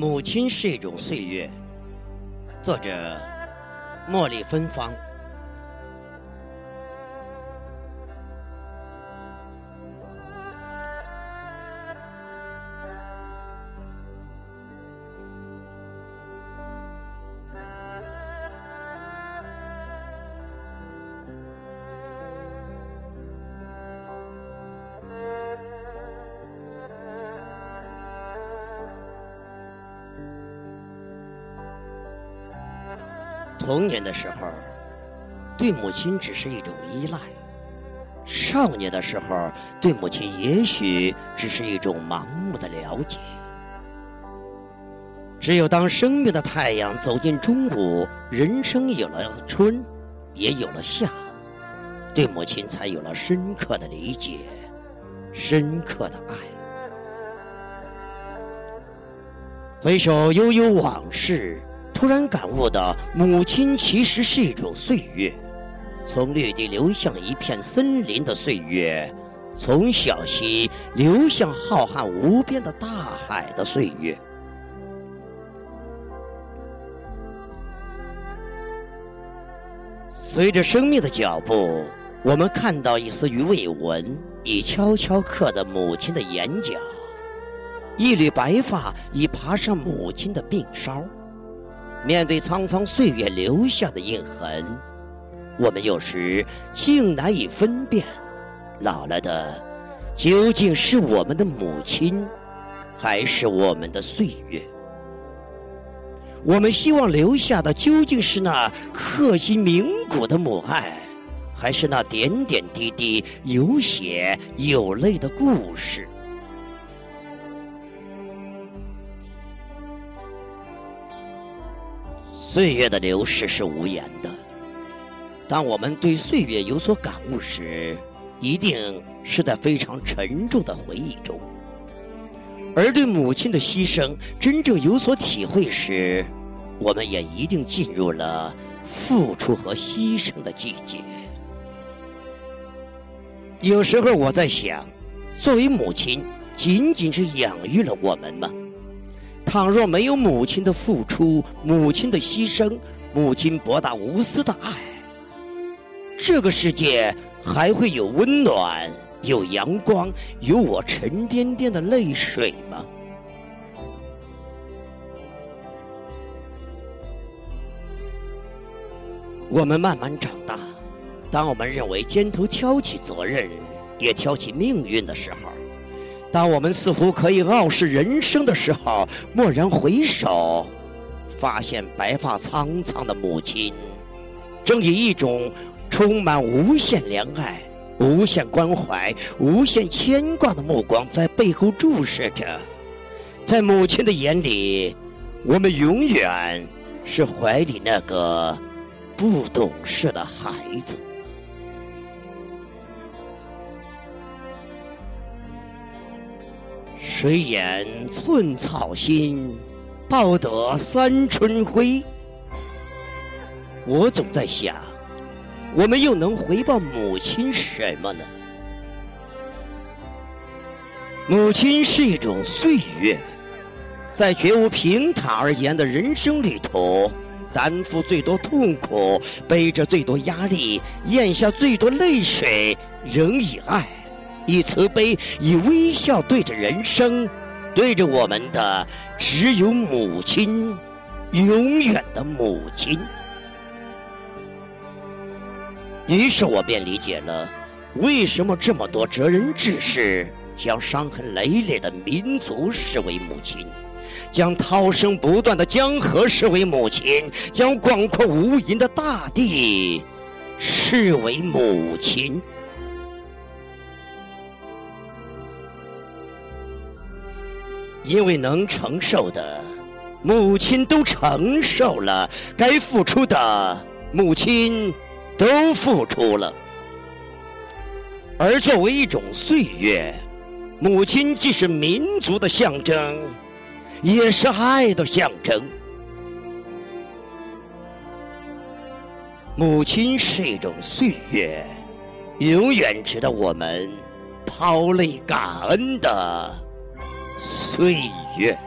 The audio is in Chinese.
母亲是一种岁月，作者茉莉芬芳。童年的时候，对母亲只是一种依赖；少年的时候，对母亲也许只是一种盲目的了解。只有当生命的太阳走进中午，人生有了春，也有了夏，对母亲才有了深刻的理解，深刻的爱。回首悠悠往事。突然感悟到，母亲其实是一种岁月，从绿地流向一片森林的岁月，从小溪流向浩瀚无边的大海的岁月。随着生命的脚步，我们看到一丝鱼尾纹已悄悄刻在母亲的眼角，一缕白发已爬上母亲的鬓梢。面对苍苍岁月留下的印痕，我们有时竟难以分辨，老了的究竟是我们的母亲，还是我们的岁月？我们希望留下的究竟是那刻心铭骨的母爱，还是那点点滴滴有血有泪的故事？岁月的流逝是无言的。当我们对岁月有所感悟时，一定是在非常沉重的回忆中；而对母亲的牺牲真正有所体会时，我们也一定进入了付出和牺牲的季节。有时候我在想，作为母亲，仅仅是养育了我们吗？倘若没有母亲的付出，母亲的牺牲，母亲博大无私的爱，这个世界还会有温暖、有阳光、有我沉甸甸的泪水吗？我们慢慢长大，当我们认为肩头挑起责任，也挑起命运的时候。当我们似乎可以傲视人生的时候，蓦然回首，发现白发苍苍的母亲，正以一种充满无限怜爱、无限关怀、无限牵挂的目光在背后注视着。在母亲的眼里，我们永远是怀里那个不懂事的孩子。谁言寸草心，报得三春晖？我总在想，我们又能回报母亲什么呢？母亲是一种岁月，在绝无平坦而言的人生旅途，担负最多痛苦，背着最多压力，咽下最多泪水，仍以爱。以慈悲，以微笑对着人生，对着我们的只有母亲，永远的母亲。于是我便理解了，为什么这么多哲人志士将伤痕累累的民族视为母亲，将涛声不断的江河视为母亲，将广阔无垠的大地视为母亲。因为能承受的，母亲都承受了；该付出的，母亲都付出了。而作为一种岁月，母亲既是民族的象征，也是爱的象征。母亲是一种岁月，永远值得我们抛泪感恩的。岁月。